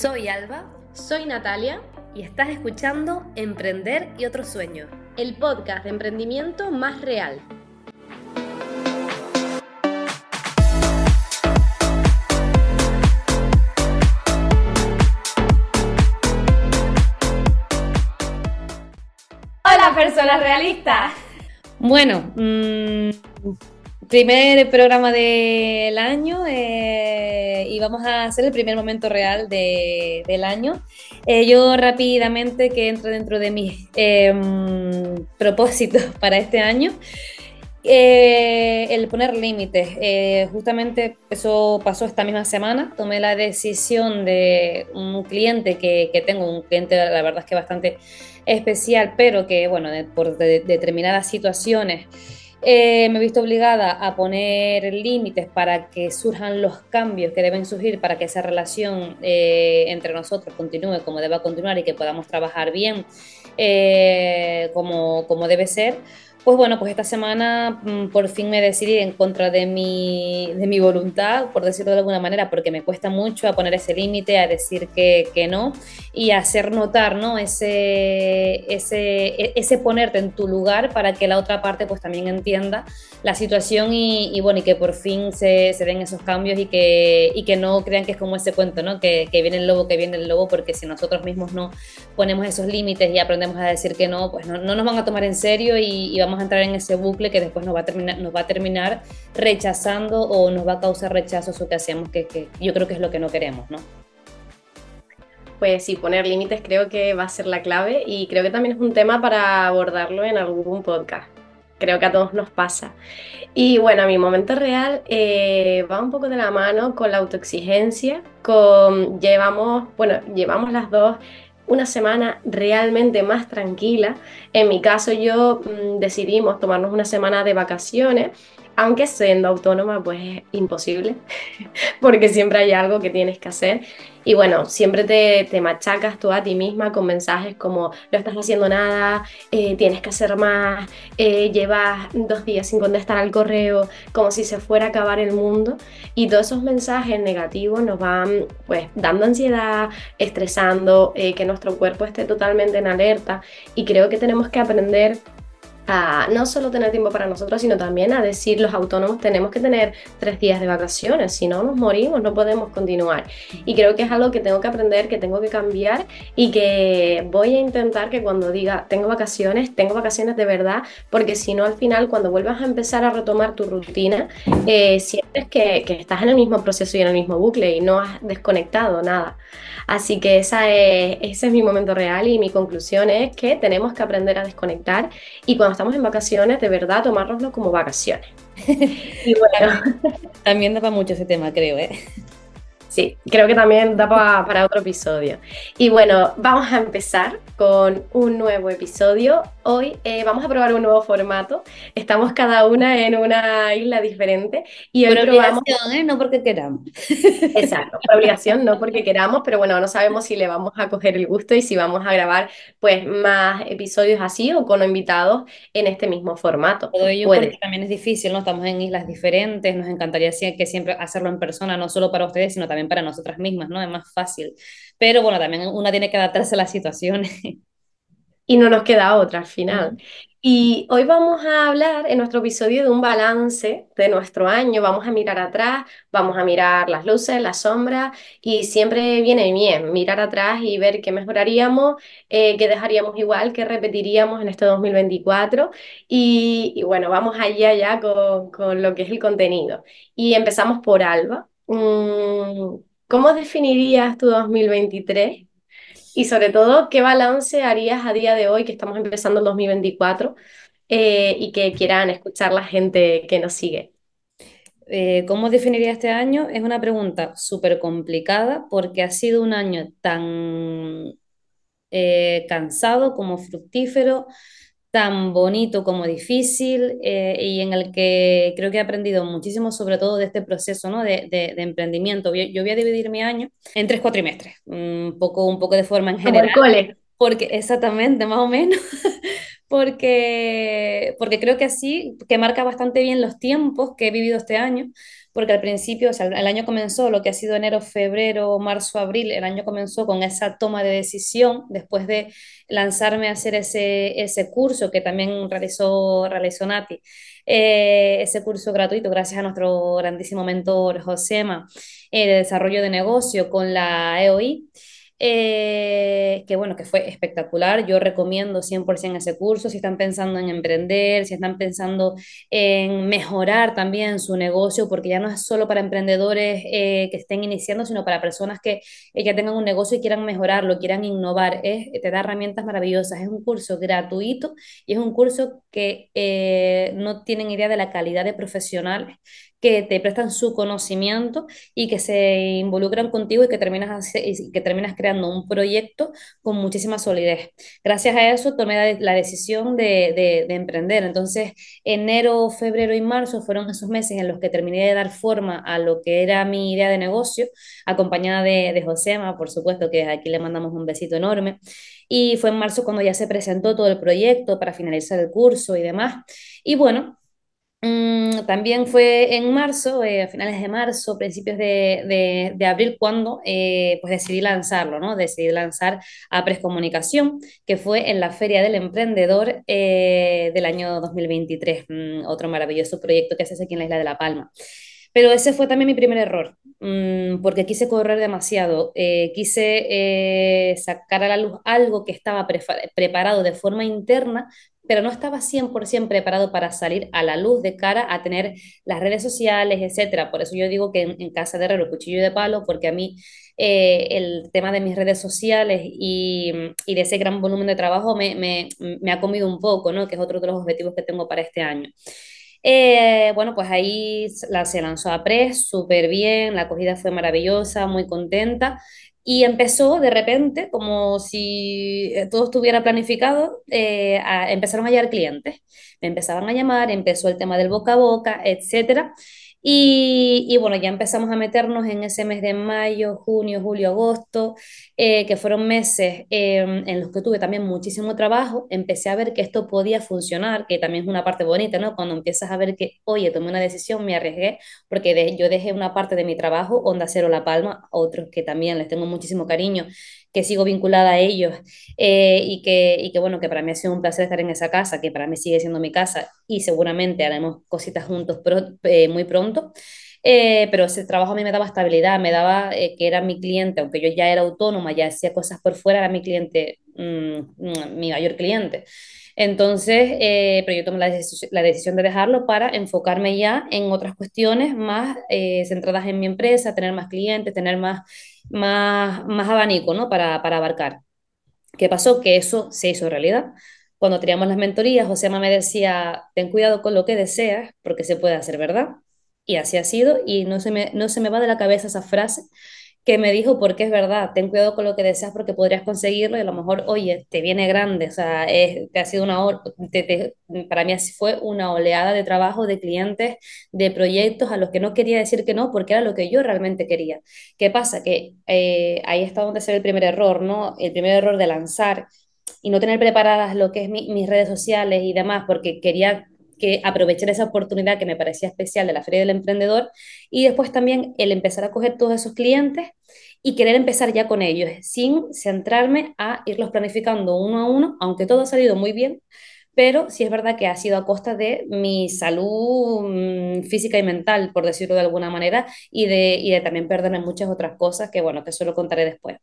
Soy Alba. Soy Natalia. Y estás escuchando Emprender y otro sueño. El podcast de emprendimiento más real. Hola personas realistas. Bueno, mmm primer programa del año eh, y vamos a hacer el primer momento real del año. Eh, yo rápidamente que entro dentro de mis em, propósitos para este año. Eh, el poner límites. justamente eso pasó esta misma semana. Tomé la decisión de un cliente que, que, tengo, un cliente la verdad es que bastante especial, pero que, bueno, por determinadas situaciones eh, me he visto obligada a poner límites para que surjan los cambios que deben surgir para que esa relación eh, entre nosotros continúe como deba continuar y que podamos trabajar bien eh, como, como debe ser. Pues bueno, pues esta semana mm, por fin me decidí en contra de mi, de mi voluntad, por decirlo de alguna manera, porque me cuesta mucho a poner ese límite, a decir que, que, no y hacer notar ¿no? ese, ese, e, ese ponerte en tu lugar para que la otra parte pues también entienda la situación y, y bueno, y que por fin se, se, den esos cambios y que, y que no crean que es como ese cuento, ¿no? Que, que viene el lobo, que viene el lobo, porque si nosotros mismos no ponemos esos límites y aprendemos a decir que no, pues no, no nos van a tomar en serio y, y vamos vamos a entrar en ese bucle que después nos va a terminar, nos va a terminar rechazando o nos va a causar rechazo eso que hacemos, que, yo creo que es lo que no queremos, ¿no? Pues sí, poner límites creo que va a ser la clave y creo que también es un tema para abordarlo en algún podcast. Creo que a todos nos pasa. Y bueno, mi momento real eh, va un poco de la mano con la autoexigencia, con llevamos, bueno, llevamos las dos una semana realmente más tranquila. En mi caso yo mm, decidimos tomarnos una semana de vacaciones aunque siendo autónoma, pues es imposible, porque siempre hay algo que tienes que hacer. Y bueno, siempre te, te machacas tú a ti misma con mensajes como no estás haciendo nada, eh, tienes que hacer más, eh, llevas dos días sin contestar al correo, como si se fuera a acabar el mundo. Y todos esos mensajes negativos nos van pues dando ansiedad, estresando, eh, que nuestro cuerpo esté totalmente en alerta. Y creo que tenemos que aprender no solo tener tiempo para nosotros, sino también a decir los autónomos tenemos que tener tres días de vacaciones, si no nos morimos, no podemos continuar. Y creo que es algo que tengo que aprender, que tengo que cambiar y que voy a intentar que cuando diga tengo vacaciones, tengo vacaciones de verdad, porque si no al final cuando vuelvas a empezar a retomar tu rutina, eh, sientes que, que estás en el mismo proceso y en el mismo bucle y no has desconectado nada. Así que esa es, ese es mi momento real y mi conclusión es que tenemos que aprender a desconectar y cuando estamos en vacaciones, de verdad, tomárnoslo como vacaciones. y bueno, también da para mucho ese tema, creo, ¿eh? Sí, creo que también da para otro episodio. Y bueno, vamos a empezar con un nuevo episodio. Hoy eh, vamos a probar un nuevo formato. Estamos cada una en una isla diferente y hoy por probamos... obligación, ¿eh? no porque queramos. Exacto, por obligación, no porque queramos, pero bueno, no sabemos si le vamos a coger el gusto y si vamos a grabar pues más episodios así o con invitados en este mismo formato. Todo ello porque también es difícil, ¿no? Estamos en islas diferentes, nos encantaría que siempre hacerlo en persona, no solo para ustedes, sino también para nosotras mismas, ¿no? Es más fácil. Pero bueno, también una tiene que adaptarse a las situaciones. Y no nos queda otra al final. Y hoy vamos a hablar en nuestro episodio de un balance de nuestro año. Vamos a mirar atrás, vamos a mirar las luces, las sombras y siempre viene bien mirar atrás y ver qué mejoraríamos, eh, qué dejaríamos igual, qué repetiríamos en este 2024. Y, y bueno, vamos allá ya con, con lo que es el contenido. Y empezamos por Alba. Mm, ¿Cómo definirías tu 2023? Y sobre todo, ¿qué balance harías a día de hoy que estamos empezando el 2024 eh, y que quieran escuchar la gente que nos sigue? Eh, ¿Cómo definiría este año? Es una pregunta súper complicada porque ha sido un año tan eh, cansado como fructífero, tan bonito como difícil eh, y en el que creo que he aprendido muchísimo, sobre todo de este proceso ¿no? de, de, emprendimiento. Yo, voy a dividir mi año en tres cuatrimestres, un poco, un poco de forma en general. Como el cole. Porque exactamente, más o menos. porque, porque creo que así, que marca bastante bien los tiempos que he vivido este año, porque al principio, o sea, el año comenzó, lo que ha sido enero, febrero, marzo, abril, el año comenzó con esa toma de decisión después de lanzarme a hacer ese, ese curso que también realizó, realizó Nati, eh, ese curso gratuito gracias a nuestro grandísimo mentor Josema eh, de desarrollo de negocio con la EOI. Eh, que bueno, que fue espectacular. Yo recomiendo 100% ese curso si están pensando en emprender, si están pensando en mejorar también su negocio, porque ya no es solo para emprendedores eh, que estén iniciando, sino para personas que eh, ya tengan un negocio y quieran mejorarlo, quieran innovar. Es, te da herramientas maravillosas. Es un curso gratuito y es un curso que no tienen idea de la calidad de profesionales que te prestan su conocimiento y que se involucran contigo y que terminas, que terminas creando un proyecto con muchísima solidez. Gracias a eso tomé la decisión de, de, emprender. Entonces, enero, febrero y marzo fueron esos meses en los que terminé de dar forma a lo que era mi idea de negocio, acompañada de, de Josema, por supuesto, que aquí le mandamos un besito enorme. Y fue en marzo cuando ya se presentó todo el proyecto para finalizar el curso y demás. Y bueno, Mm, también fue en marzo, eh, a finales de marzo, principios de, de, abril, cuando eh, pues decidí lanzarlo, ¿no? Decidí lanzar a Comunicación, que fue en la Feria del Emprendedor eh, del año 2023, mm, otro maravilloso proyecto que se hace aquí en la Isla de La Palma. Pero ese fue también mi primer error, mm, porque quise correr demasiado, quise sacar a la luz algo que estaba preparado de forma interna, pero no estaba 100% preparado para salir a la luz de cara a tener las redes sociales, etcétera. Por eso yo digo que en, casa de herrero, cuchillo de palo, porque a mí eh, el tema de mis redes sociales y, y, de ese gran volumen de trabajo me, me, me, ha comido un poco, ¿no? Que es otro de los objetivos que tengo para este año. Eh, bueno, pues ahí la, se lanzó a Press, súper bien, la acogida fue maravillosa, muy contenta. Y empezó de repente, como si eh, todo estuviera planificado, eh, empezaron a llegar clientes. Me empezaban a llamar, empezó el tema del boca a boca, etcétera. Y, bueno, ya empezamos a meternos en ese mes de mayo, junio, julio, agosto, eh, que fueron meses em, en los que tuve también muchísimo trabajo. Empecé a ver que esto podía funcionar, que también es una parte bonita, ¿no? Cuando empiezas a ver que, oye, tomé una decisión, me arriesgué, porque yo dejé una parte de mi trabajo, Onda Cero La Palma, otros que también les tengo muchísimo cariño, que sigo vinculada a ellos eh, y, que, y que, bueno, que para mí ha sido un placer estar en esa casa, que para mí sigue siendo mi casa y seguramente haremos cositas juntos eh, muy pronto. Eh, pero ese trabajo a mí me daba estabilidad, me daba que era mi cliente, aunque yo ya era autónoma, ya hacía cosas por fuera, era mi cliente, mm, mm, mi mayor cliente. Entonces, pero yo tomé la, decisión de dejarlo para enfocarme ya en otras cuestiones más centradas en mi empresa, tener más clientes, tener más más, más abanico ¿no? para, para abarcar. ¿Qué pasó? Que eso se hizo realidad. Cuando teníamos las mentorías, José me decía, ten cuidado con lo que deseas, porque se puede hacer verdad. Y así ha sido, y no se me, no se me va de la cabeza esa frase, que me dijo, porque es verdad, ten cuidado con lo que deseas porque podrías conseguirlo y a lo mejor, oye, te viene grande, o sea, es, te ha sido una, te, para mí fue una oleada de trabajo, de clientes, de proyectos a los que no quería decir que no porque era lo que yo realmente quería. ¿Qué pasa? Que eh, ahí está donde se ve el primer error, ¿no? El primer error de lanzar y no tener preparadas lo que es mis redes sociales y demás, porque quería que aprovechar esa oportunidad que me parecía especial de la Feria del Emprendedor y después también el empezar a coger todos esos clientes y querer empezar ya con ellos, sin centrarme a irlos planificando uno a uno, aunque todo ha salido muy bien, pero sí es verdad que ha sido a costa de mi salud mm, física y mental, por decirlo de alguna manera, y de, y de también perderme muchas otras cosas que, bueno, que solo contaré después.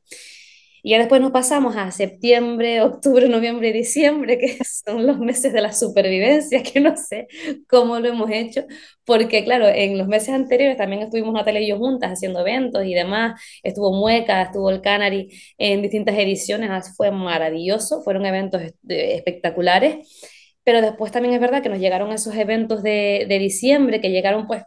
Y ya después nos pasamos a septiembre, octubre, noviembre y diciembre, que son los meses de la supervivencia, que no sé cómo lo hemos hecho, porque claro, en los meses anteriores también estuvimos Natalia y yo juntas haciendo eventos y demás, estuvo Mueca, estuvo el Canary en distintas ediciones, fue maravilloso, fueron eventos espectaculares, pero después también es verdad que nos llegaron esos eventos de, de diciembre, que llegaron pues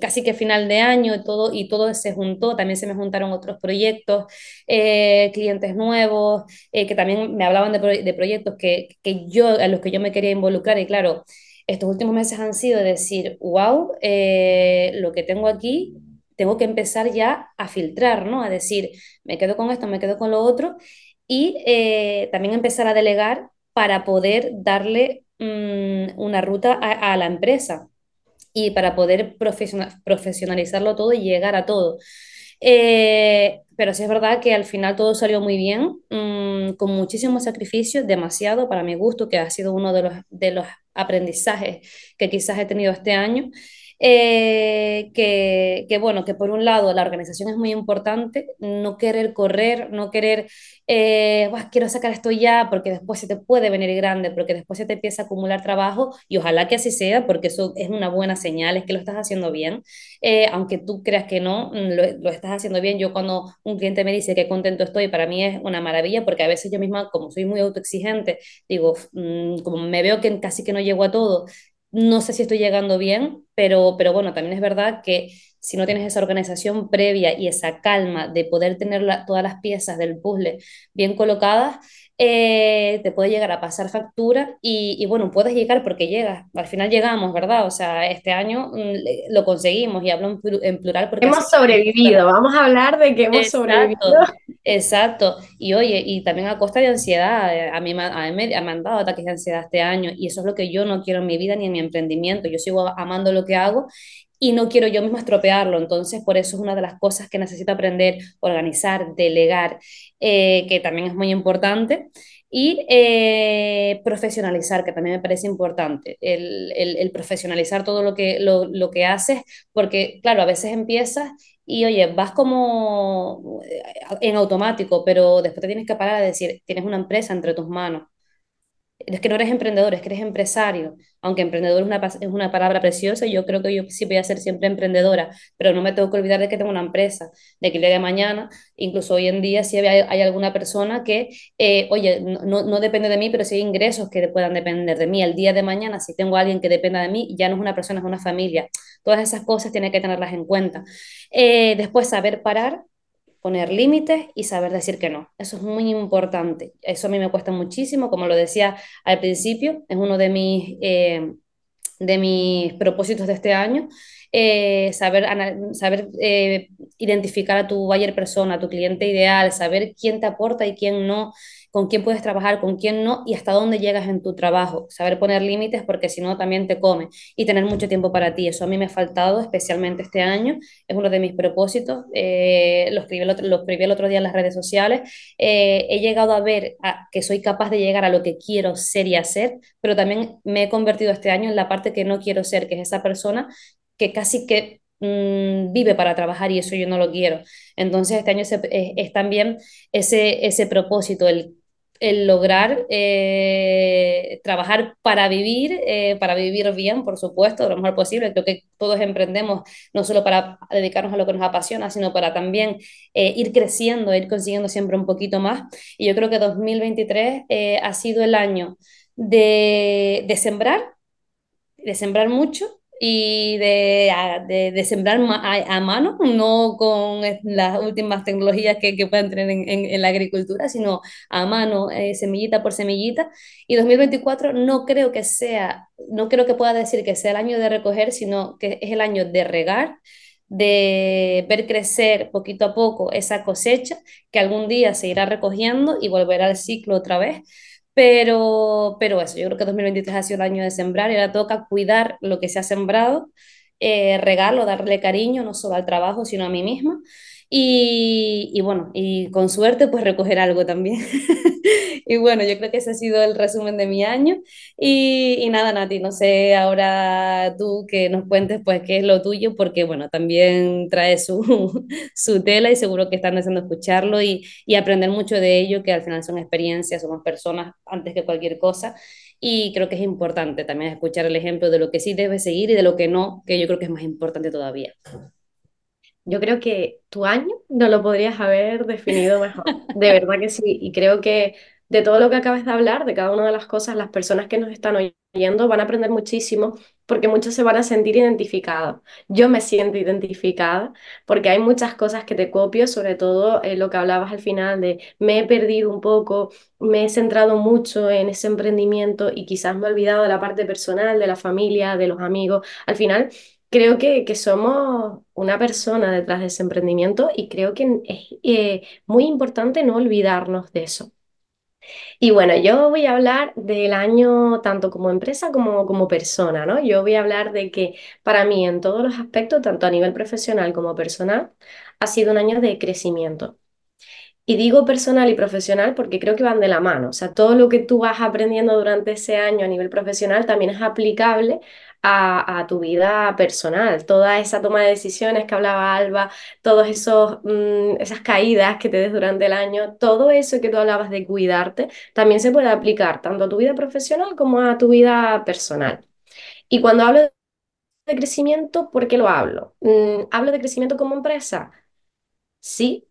casi que final de año y todo, y todo se juntó, también se me juntaron otros proyectos, eh, clientes nuevos, eh, que también me hablaban de, proyectos que, que, yo, a los que yo me quería involucrar y claro, estos últimos meses han sido decir, wow, eh, lo que tengo aquí, tengo que empezar ya a filtrar, ¿no? A decir, me quedo con esto, me quedo con lo otro y también empezar a delegar para poder darle mm, una ruta a, la empresa y para poder profesionalizarlo todo y llegar a todo. Eh, pero sí es verdad que al final todo salió muy bien, mm, con muchísimos sacrificios, demasiado para mi gusto, que ha sido uno de los, de los aprendizajes que quizás he tenido este año. Eh, que, bueno, que por un lado la organización es muy importante, no querer correr, no querer, eh, quiero sacar esto ya, porque después se te puede venir grande, porque después se te empieza a acumular trabajo, y ojalá que así sea, porque eso es una buena señal, es que lo estás haciendo bien, eh, aunque tú creas que no, lo, estás haciendo bien. Yo cuando un cliente me dice que contento estoy, para mí es una maravilla, porque a veces yo misma, como soy muy autoexigente, digo, mm, como me veo que casi que no llego a todo, no sé si estoy llegando bien, pero, pero bueno, también es verdad que si no tienes esa organización previa y esa calma de poder tener todas las piezas del puzzle bien colocadas, eh, te puede llegar a pasar factura y, bueno, puedes llegar porque llegas, al final llegamos, ¿verdad? O sea, este año mm, lo conseguimos y hablo en, plural porque... Hemos sobrevivido, vamos a hablar de que hemos sobrevivido. Exacto, y oye, y también a costa de ansiedad, eh, a mí, a mí me han dado ataques de ansiedad este año y eso es lo que yo no quiero en mi vida ni en mi emprendimiento, yo sigo amando lo que hago y no quiero yo misma estropearlo. Entonces, por eso es una de las cosas que necesito aprender, organizar, delegar, eh, que también es muy importante. Y eh, profesionalizar, que también me parece importante, el, el, profesionalizar todo lo que, lo, lo, que haces, porque claro, a veces empiezas y oye, vas como eh, en automático, pero después te tienes que parar a decir, tienes una empresa entre tus manos es que no eres emprendedor, es que eres empresario. Aunque emprendedor es una, es una palabra preciosa, yo creo que yo sí voy a ser siempre emprendedora, pero no me tengo que olvidar de que tengo una empresa, de que el día de mañana, incluso hoy en día, si hay, alguna persona que, eh, oye, no, no, depende de mí, pero sí hay ingresos que puedan depender de mí. El día de mañana, si tengo a alguien que dependa de mí, ya no es una persona, es una familia. Todas esas cosas tiene que tenerlas en cuenta. Eh, después, saber parar poner límites y saber decir que no. Eso es muy importante. Eso a mí me cuesta muchísimo, como lo decía al principio, es uno de mis, eh, de mis propósitos de este año. Eh, saber, saber eh, identificar a tu buyer persona, a tu cliente ideal, saber quién te aporta y quién no, con quién puedes trabajar, con quién no y hasta dónde llegas en tu trabajo. Saber poner límites porque si no también te come y tener mucho tiempo para ti. Eso a mí me ha faltado especialmente este año. Es uno de mis propósitos. Eh, lo, escribí el otro, escribí el otro día en las redes sociales. Eh, he llegado a ver que soy capaz de llegar a lo que quiero ser y hacer, pero también me he convertido este año en la parte que no quiero ser, que es esa persona que casi que mm, vive para trabajar y eso yo no lo quiero. Entonces este año es, también ese, ese propósito, el el lograr eh, trabajar para vivir, eh, para vivir bien, por supuesto, lo mejor posible. Creo que todos emprendemos no solo para dedicarnos a lo que nos apasiona, sino para también eh, ir creciendo, ir consiguiendo siempre un poquito más. Y yo creo que 2023 ha sido el año de, de sembrar, de sembrar mucho y de, de, sembrar a, mano, no con las últimas tecnologías que, que puedan tener en, en, la agricultura, sino a mano, eh, semillita por semillita. Y 2024 no creo que sea, no creo que pueda decir que sea el año de recoger, sino que es el año de regar, de ver crecer poquito a poco esa cosecha que algún día se irá recogiendo y volverá al ciclo otra vez pero, pero eso, yo creo que 2023 ha sido el año de sembrar y ahora toca cuidar lo que se ha sembrado, eh, regarlo, darle cariño, no solo al trabajo, sino a mí misma. Y, y, bueno, y con suerte pues recoger algo también. y bueno, yo creo que ese ha sido el resumen de mi año. Y, y, nada, Nati, no sé ahora tú que nos cuentes pues qué es lo tuyo, porque bueno, también trae su, su tela y seguro que están deseando escucharlo y, y aprender mucho de ello, que al final son experiencias, somos personas antes que cualquier cosa. Y creo que es importante también escuchar el ejemplo de lo que sí debe seguir y de lo que no, que yo creo que es más importante todavía. Yo creo que tu año no lo podrías haber definido mejor. De verdad que sí. Y creo que de todo lo que acabas de hablar, de cada una de las cosas, las personas que nos están oyendo van a aprender muchísimo porque muchos se van a sentir identificados. Yo me siento identificada porque hay muchas cosas que te copio, sobre todo eh, lo que hablabas al final de me he perdido un poco, me he centrado mucho en ese emprendimiento y quizás me he olvidado de la parte personal, de la familia, de los amigos. Al final creo que, que, somos una persona detrás de ese emprendimiento y creo que es eh, muy importante no olvidarnos de eso. Y bueno, yo voy a hablar del año tanto como empresa como como persona, ¿no? Yo voy a hablar de que para mí en todos los aspectos, tanto a nivel profesional como personal, ha sido un año de crecimiento. Y digo personal y profesional porque creo que van de la mano. O sea, todo lo que tú vas aprendiendo durante ese año a nivel profesional también es aplicable a, tu vida personal. Toda esa toma de decisiones que hablaba Alba, todas esos mm, esas caídas que te des durante el año, todo eso que tú hablabas de cuidarte, también se puede aplicar tanto a tu vida profesional como a tu vida personal. Y cuando hablo de crecimiento, ¿por qué lo hablo? Mm, ¿Hablo de crecimiento como empresa? Sí,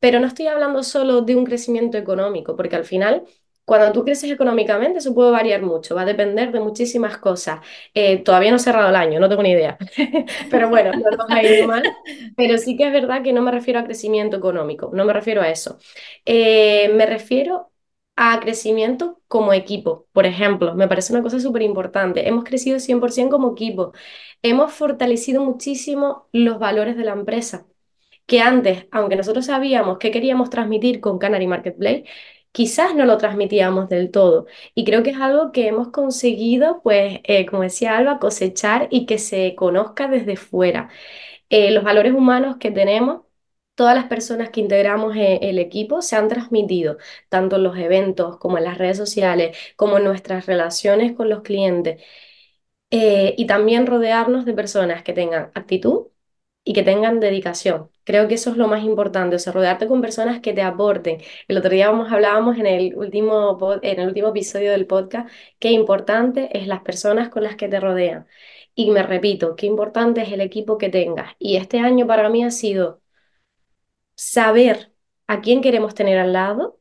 pero no estoy hablando solo de un crecimiento económico, porque al final, cuando tú creces económicamente, eso puede variar mucho, va a depender de muchísimas cosas. Eh, todavía no he cerrado el año, no tengo ni idea, pero bueno, no nos ha ido mal. Pero sí que es verdad que no me refiero a crecimiento económico, no me refiero a eso. Eh, me refiero a crecimiento como equipo, por ejemplo, me parece una cosa súper importante. Hemos crecido 100% como equipo, hemos fortalecido muchísimo los valores de la empresa que antes, aunque nosotros sabíamos qué queríamos transmitir con Canary Marketplace, quizás no lo transmitíamos del todo. Y creo que es algo que hemos conseguido, pues, eh, como decía Alba, cosechar y que se conozca desde fuera. Eh, los valores humanos que tenemos, todas las personas que integramos eh, el equipo se han transmitido, tanto en los eventos como en las redes sociales, como en nuestras relaciones con los clientes. y también rodearnos de personas que tengan actitud y que tengan dedicación. Creo que eso es lo más importante, o sea, rodearte con personas que te aporten. El otro día hablábamos en el último, en el último episodio del podcast qué importante es las personas con las que te rodean. Y me repito, qué importante es el equipo que tengas. Y este año para mí ha sido saber a quién queremos tener al lado.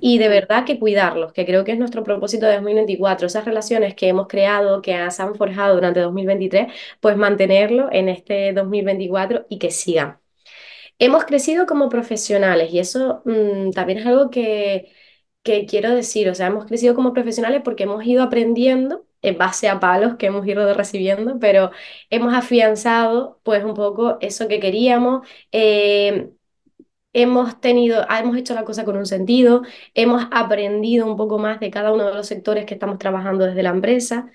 Y de verdad que cuidarlos, que creo que es nuestro propósito de 2024, esas relaciones que hemos creado, que se han forjado durante 2023, pues mantenerlo en este 2024 y que sigan. Hemos crecido como profesionales y eso mm, también es algo que, que quiero decir, o sea, hemos crecido como profesionales porque hemos ido aprendiendo en base a palos que hemos ido recibiendo, pero hemos afianzado pues un poco eso que queríamos. Eh, hemos tenido, hemos hecho la cosa con un sentido, hemos aprendido un poco más de cada uno de los sectores que estamos trabajando desde la empresa.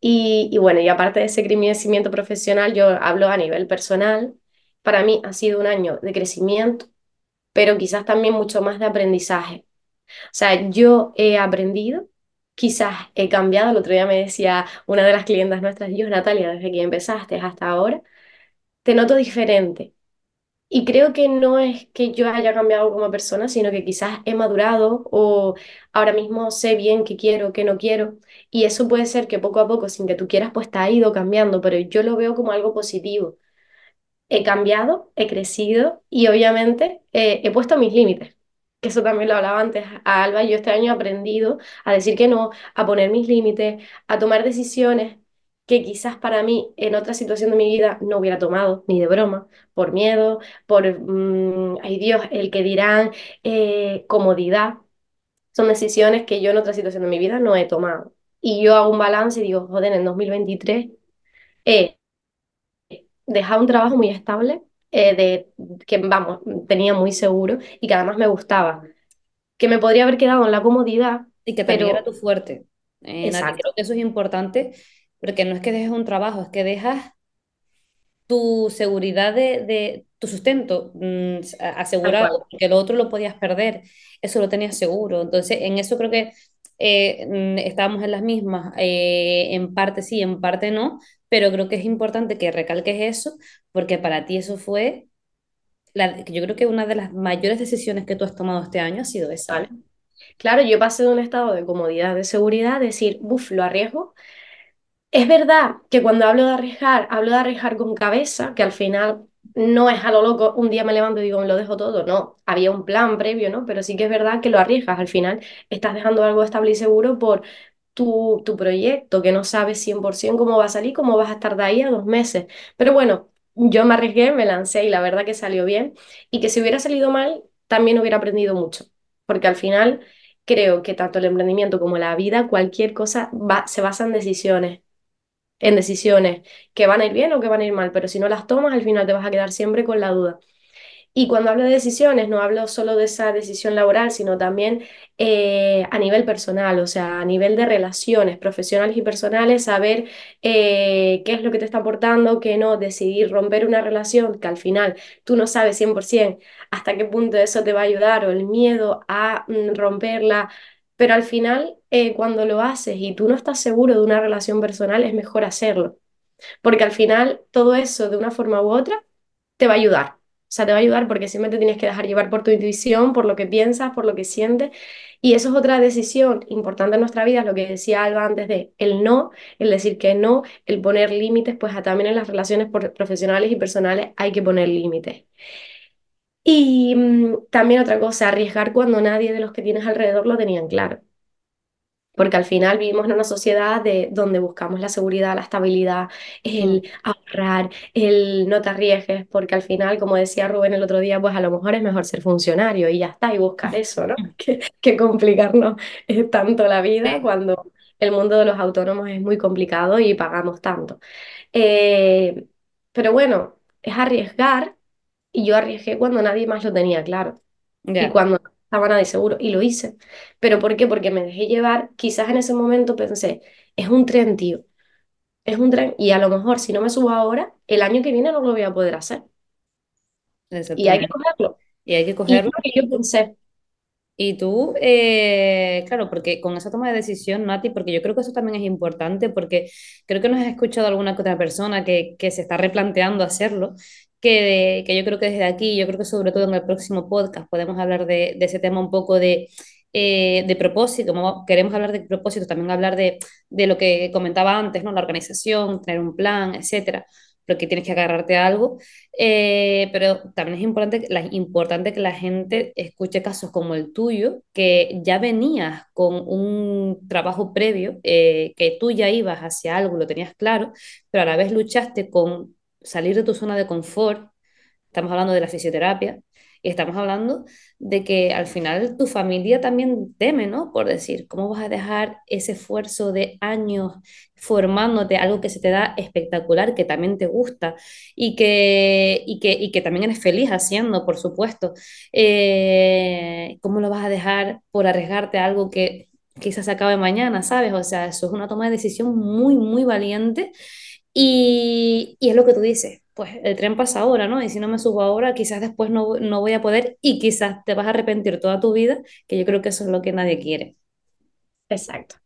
Y, y bueno, y aparte de ese crecimiento profesional, yo hablo a nivel personal. Para mí ha sido un año de crecimiento, pero quizás también mucho más de aprendizaje. O sea, yo he aprendido, quizás he cambiado. El otro día me decía una de las clientas nuestras, yo, Natalia, desde que empezaste hasta ahora, te noto diferente y creo que no es que yo haya cambiado como persona, sino que quizás he madurado o ahora mismo sé bien qué quiero, qué no quiero. Y eso puede ser que poco a poco, sin que tú quieras, pues te ha ido cambiando, pero yo lo veo como algo positivo. He cambiado, he crecido y obviamente eh, he puesto mis límites. Que eso también lo hablaba antes a Alba. Yo este año he aprendido a decir que no, a poner mis límites, a tomar decisiones que quizás para mí en otra situación de mi vida no hubiera tomado ni de broma, por miedo, por, mm, ay Dios, el que dirán, eh, comodidad. Son decisiones que yo en otra situación de mi vida no he tomado. Y yo hago un balance y digo, joder, en 2023 he dejado un trabajo muy estable, eh, de, que vamos, tenía muy seguro y que además me gustaba. Que me podría haber quedado en la comodidad. Y que también era tu fuerte. Eh, creo que eso es importante porque no es que dejes un trabajo, es que dejas tu seguridad de, tu sustento mm, asegurado, porque lo otro lo podías perder, eso lo tenías seguro. Entonces, en eso creo que eh, mm, estábamos en las mismas, eh, en parte sí, en parte no, pero creo que es importante que recalques eso, porque para ti eso fue, la, yo creo que una de las mayores decisiones que tú has tomado este año ha sido esa. Claro, yo pasé de un estado de comodidad, de seguridad, decir, buf, lo arriesgo, es verdad que cuando hablo de arriesgar, hablo de arriesgar con cabeza, que al final no es a lo loco, un día me levanto y digo, me lo dejo todo, no, había un plan previo, ¿no? Pero sí que es verdad que lo arriesgas, al final estás dejando algo estable y seguro por tu, tu proyecto, que no sabes 100% cómo va a salir, cómo vas a estar de ahí a dos meses. Pero bueno, yo me arriesgué, me lancé y la verdad que salió bien, y que si hubiera salido mal, también hubiera aprendido mucho, porque al final creo que tanto el emprendimiento como la vida, cualquier cosa se basa en decisiones en decisiones que van a ir bien o que van a ir mal, pero si no las tomas, al final te vas a quedar siempre con la duda. Y cuando hablo de decisiones, no hablo solo de esa decisión laboral, sino también eh, a nivel personal, o sea, a nivel de relaciones profesionales y personales, saber eh, qué es lo que te está aportando, qué no, decidir romper una relación que al final tú no sabes 100% hasta qué punto eso te va a ayudar o el miedo a mm, romperla. Pero al final, eh, cuando lo haces y tú no estás seguro de una relación personal, es mejor hacerlo. Porque al final todo eso, de una forma u otra, te va a ayudar. O sea, te va a ayudar porque siempre te tienes que dejar llevar por tu intuición, por lo que piensas, por lo que sientes. Y eso es otra decisión importante en nuestra vida, lo que decía Alba antes de el no, el decir que no, el poner límites, pues también en las relaciones profesionales y personales hay que poner límites. Y mm, también otra cosa, arriesgar cuando nadie de los que tienes alrededor lo tenían claro porque al final vivimos en una sociedad de, donde buscamos la seguridad, la estabilidad, el mm. ahorrar, el no te arriesgues, porque al final, como decía Rubén el otro día, pues a lo mejor es mejor ser funcionario y ya está, y buscar eso, ¿no? Que, complicarnos eh, tanto la vida cuando el mundo de los autónomos es muy complicado y pagamos tanto. Eh, pero bueno, es arriesgar y yo arriesgué cuando nadie más lo tenía claro. Y cuando estaba nadie seguro y lo hice. ¿Pero por qué? Porque me dejé llevar, quizás en ese momento pensé, es un tren, tío, es un tren y a lo mejor si no me subo ahora, el año que viene no lo voy a poder hacer. Y hay que cogerlo. Y hay que cogerlo. Y yo pensé. Y tú, eh, claro, porque con esa toma de decisión, Nati, porque yo creo que eso también es importante, porque creo que nos has escuchado alguna otra persona que, que se está replanteando hacerlo que, que, yo creo que desde aquí, yo creo que sobre todo en el próximo podcast podemos hablar de, de ese tema un poco de, eh, de propósito, queremos hablar de propósito, también hablar de, de, lo que comentaba antes, ¿no? La organización, tener un plan, etcétera, porque tienes que agarrarte a algo, eh, pero también es importante, la, importante que la gente escuche casos como el tuyo, que ya venías con un trabajo previo, eh, que tú ya ibas hacia algo, lo tenías claro, pero a la vez luchaste con salir de tu zona de confort, estamos hablando de la fisioterapia, y estamos hablando de que al final tu familia también teme, ¿no? Por decir, ¿cómo vas a dejar ese esfuerzo de años formándote, algo que se te da espectacular, que también te gusta y que, y que, y que también eres feliz haciendo, por supuesto? Eh, ¿Cómo lo vas a dejar por arriesgarte a algo que quizás acabe mañana, ¿sabes? O sea, eso es una toma de decisión muy, muy valiente y, y, es lo que tú dices, pues el tren pasa ahora, ¿no? Y si no me subo ahora, quizás después no, no, voy a poder y quizás te vas a arrepentir toda tu vida, que yo creo que eso es lo que nadie quiere. Exacto.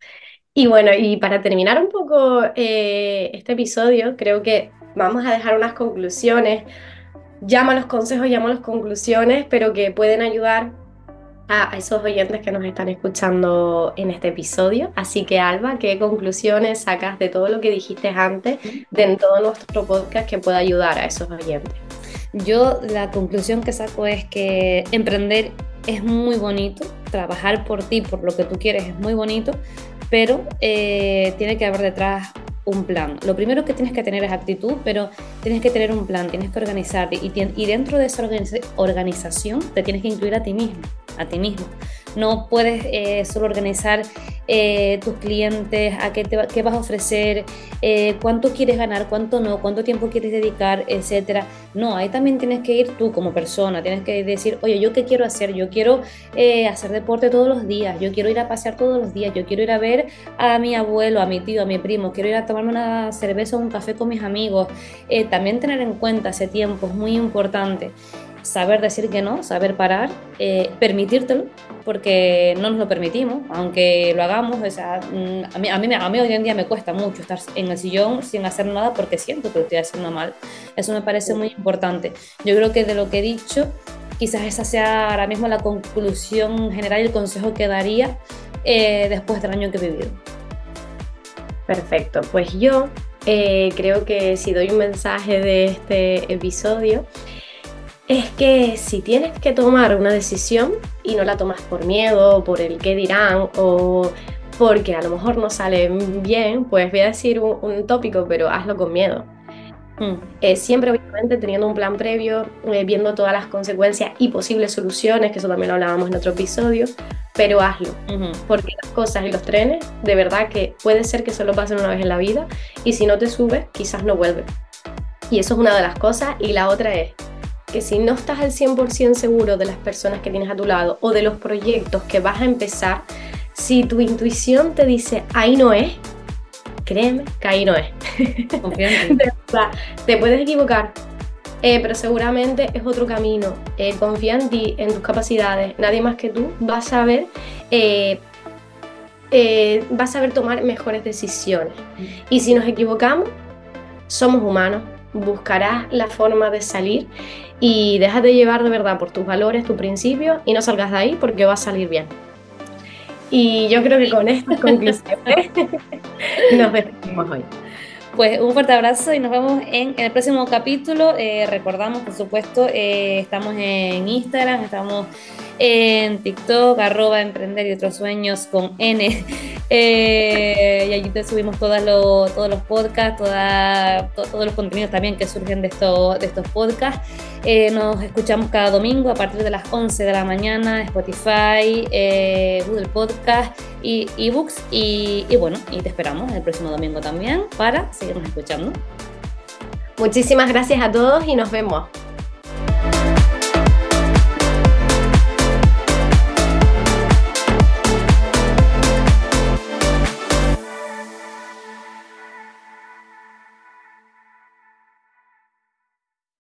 Y bueno, y para terminar un poco eh, este episodio, creo que vamos a dejar unas conclusiones. Llama los consejos, llama las conclusiones, pero que pueden ayudar a esos oyentes que nos están escuchando en este episodio. Así que Alba, ¿qué conclusiones sacas de todo lo que dijiste antes de todo nuestro podcast que pueda ayudar a esos oyentes? Yo la conclusión que saco es que emprender es muy bonito, trabajar por ti, por lo que tú quieres es muy bonito, pero eh, tiene que haber detrás un plan. Lo primero que tienes que tener es actitud, pero tienes que tener un plan, tienes que organizarte y, dentro de esa organización te tienes que incluir a ti mismo a ti mismo. No puedes eh, solo organizar eh, tus clientes, a qué, te, qué vas a ofrecer, eh, cuánto quieres ganar, cuánto no, cuánto tiempo quieres dedicar, etcétera. No, ahí también tienes que ir tú como persona, tienes que decir, oye, ¿yo qué quiero hacer? Yo quiero hacer deporte todos los días, yo quiero ir a pasear todos los días, yo quiero ir a ver a mi abuelo, a mi tío, a mi primo, quiero ir a tomarme una cerveza o un café con mis amigos. también tener en cuenta ese tiempo es muy importante saber decir que no, saber parar, eh, permitírtelo, porque no nos lo permitimos, aunque lo hagamos, o sea, mm, a mí, a, mí, a mí hoy en día me cuesta mucho estar en el sillón sin hacer nada porque siento que lo estoy haciendo mal. Eso me parece muy importante. Yo creo que de lo que he dicho, quizás esa sea ahora mismo la conclusión general y el consejo que daría eh, después del año que he vivido. Perfecto, pues yo eh, creo que si doy un mensaje de este episodio es que si tienes que tomar una decisión y no la tomas por miedo, por el qué dirán o porque a lo mejor no sale bien, pues voy a decir un, tópico, pero hazlo con miedo. Mm. Eh, siempre, obviamente, teniendo un plan previo, eh, viendo todas las consecuencias y posibles soluciones, que eso también lo hablábamos en otro episodio, pero hazlo. Porque las cosas y los trenes, de verdad que puede ser que solo pasen una vez en la vida y si no te subes, quizás no vuelve. Y eso es una de las cosas. Y la otra es, que si no estás al 100% seguro de las personas que tienes a tu lado o de los proyectos que vas a empezar, si tu intuición te dice, ahí no es, créeme que ahí no es. te puedes equivocar, eh, pero seguramente es otro camino. Eh, confía en ti, en tus capacidades. Nadie más que tú va a saber, eh, va a saber tomar mejores decisiones. Y si nos equivocamos, somos humanos. Buscarás la forma de salir y déjate llevar de verdad por tus valores, tus principios y no salgas de ahí porque va a salir bien. Y yo creo que con estas conclusiones nos despedimos hoy. Pues un fuerte abrazo y nos vemos en, el próximo capítulo. Eh, recordamos, por supuesto, eh, estamos en Instagram, estamos en TikTok, arroba emprender y otros sueños con N. Eh, y allí te subimos todos los, todos los podcasts, todos los contenidos también que surgen de, esto, de estos podcasts. Eh, nos escuchamos cada domingo a partir de las 11 de la mañana, Spotify, eh, Google Podcast y ebooks. Y, y bueno, y te esperamos el próximo domingo también para seguirnos escuchando. Muchísimas gracias a todos y nos vemos.